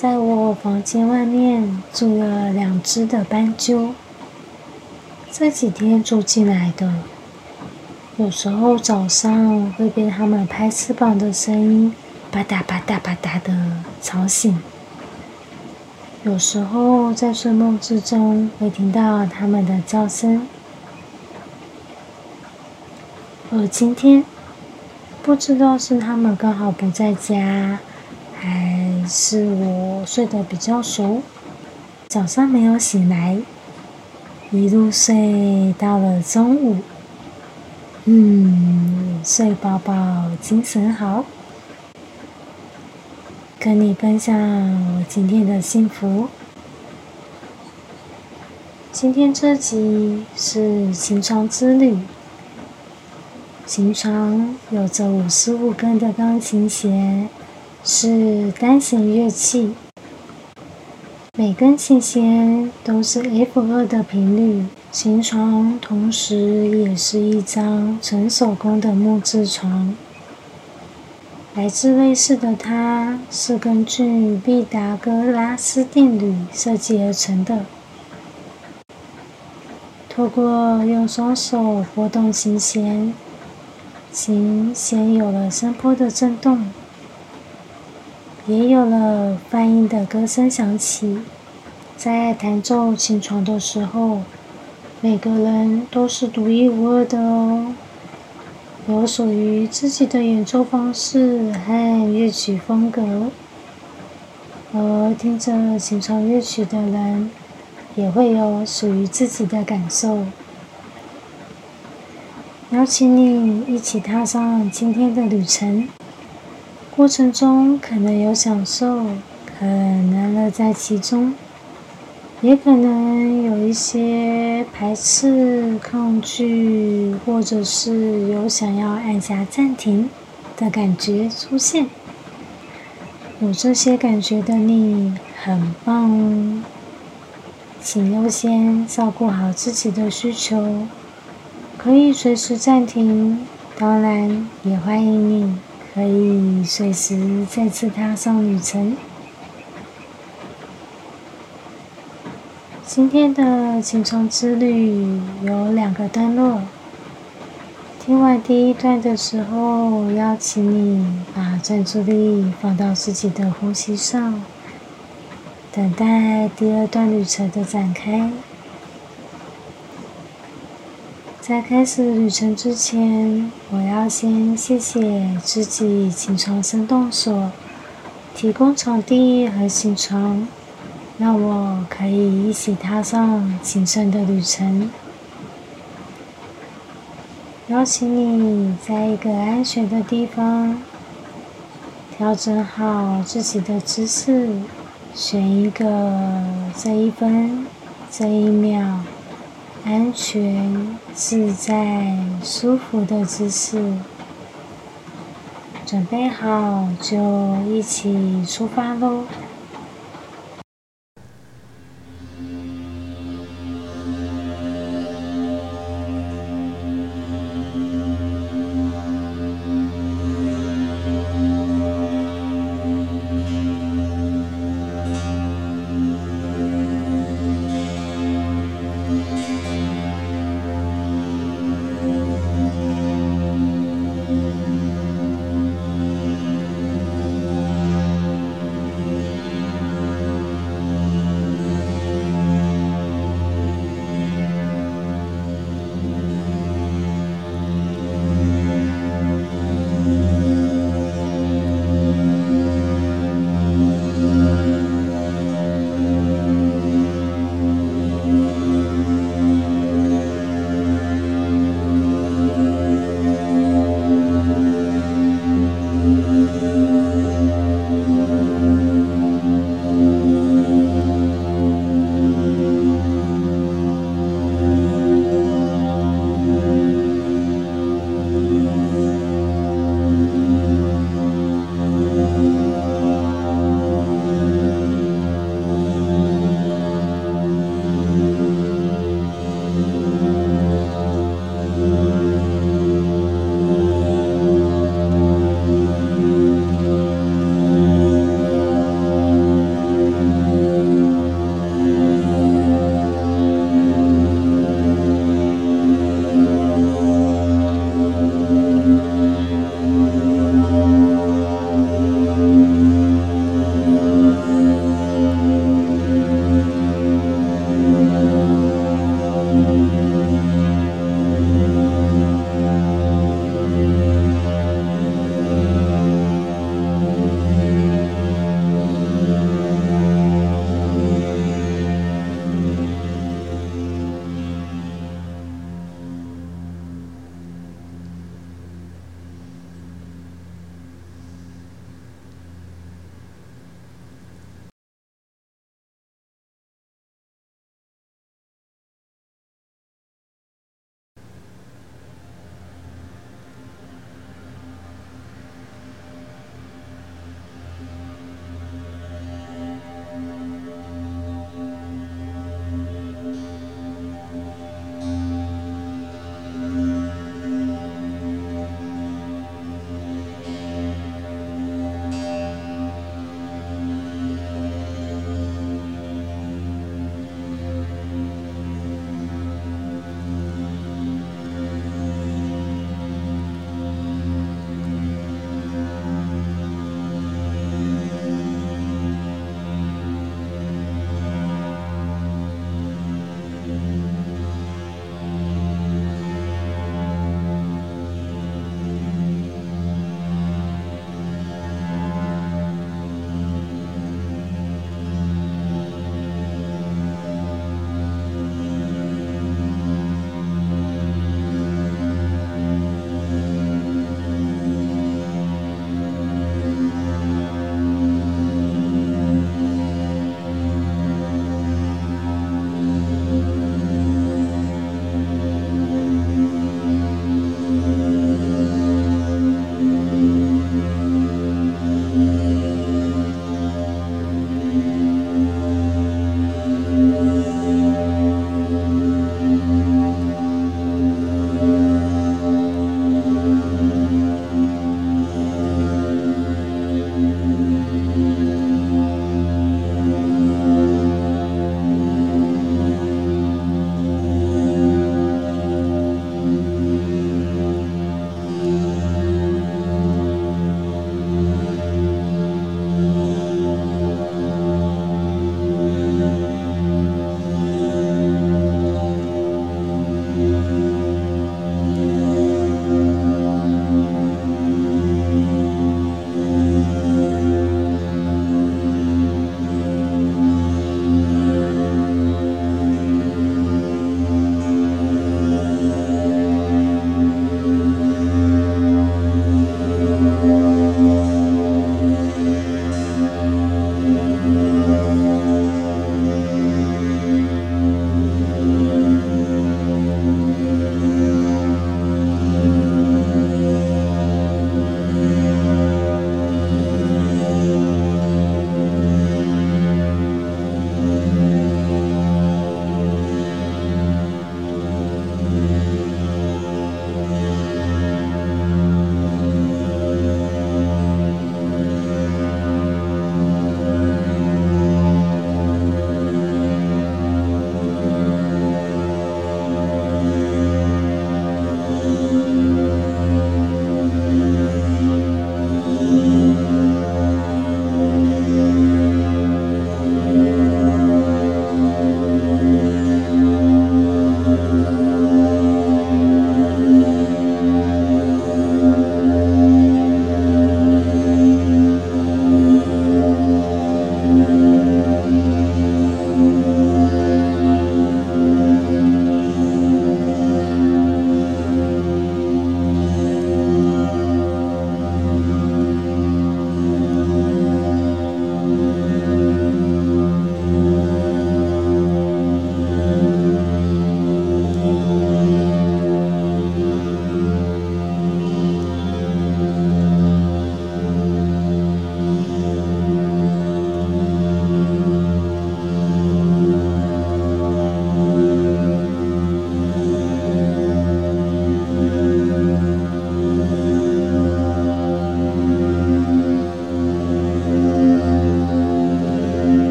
在我房间外面住了两只的斑鸠，这几天住进来的。有时候早上会被它们拍翅膀的声音“吧嗒吧嗒吧嗒”的吵醒。有时候在睡梦之中会听到它们的叫声。而今天，不知道是它们刚好不在家。还是我睡得比较熟，早上没有醒来，一路睡到了中午。嗯，睡饱饱，精神好。跟你分享我今天的幸福。今天这集是行床之旅。行床有着五十五根的钢琴弦。是单弦乐器，每根琴弦都是 F 二的频率。琴床同时也是一张纯手工的木质床，来自瑞士的它，是根据毕达哥拉斯定律设计而成的。透过用双手拨动琴弦，琴弦有了声波的震动。也有了泛音的歌声响起，在弹奏琴床的时候，每个人都是独一无二的哦，有属于自己的演奏方式和乐曲风格，而听着琴床乐曲的人，也会有属于自己的感受。邀请你一起踏上今天的旅程。过程中可能有享受，可能乐在其中，也可能有一些排斥、抗拒，或者是有想要按下暂停的感觉出现。有这些感觉的你很棒哦，请优先照顾好自己的需求，可以随时暂停。当然，也欢迎你。可以随时再次踏上旅程。今天的轻松之旅有两个段落。听完第一段的时候，邀请你把专注力放到自己的呼吸上，等待第二段旅程的展开。在开始旅程之前，我要先谢谢自己起床生动所提供场地和行床，让我可以一起踏上琴声的旅程。邀请你在一个安全的地方，调整好自己的姿势，选一个这一分这一秒。安全、自在、舒服的姿势，准备好就一起出发喽！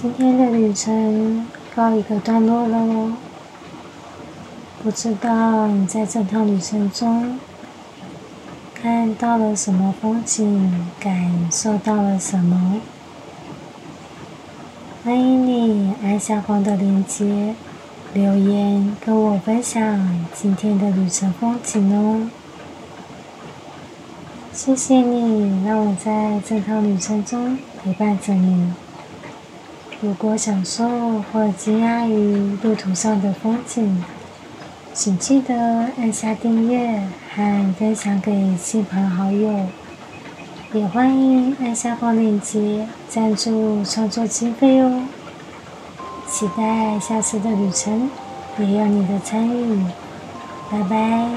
今天的旅程告一个段落了哦。不知道你在这趟旅程中看到了什么风景，感受到了什么？欢迎你按下方的链接留言跟我分享今天的旅程风景哦。谢谢你让我在这趟旅程中陪伴着你。如果享受或惊讶于路途上的风景，请记得按下订阅和分享给亲朋好友，也欢迎按下方链接赞助创作经费哦。期待下次的旅程也有你的参与，拜拜。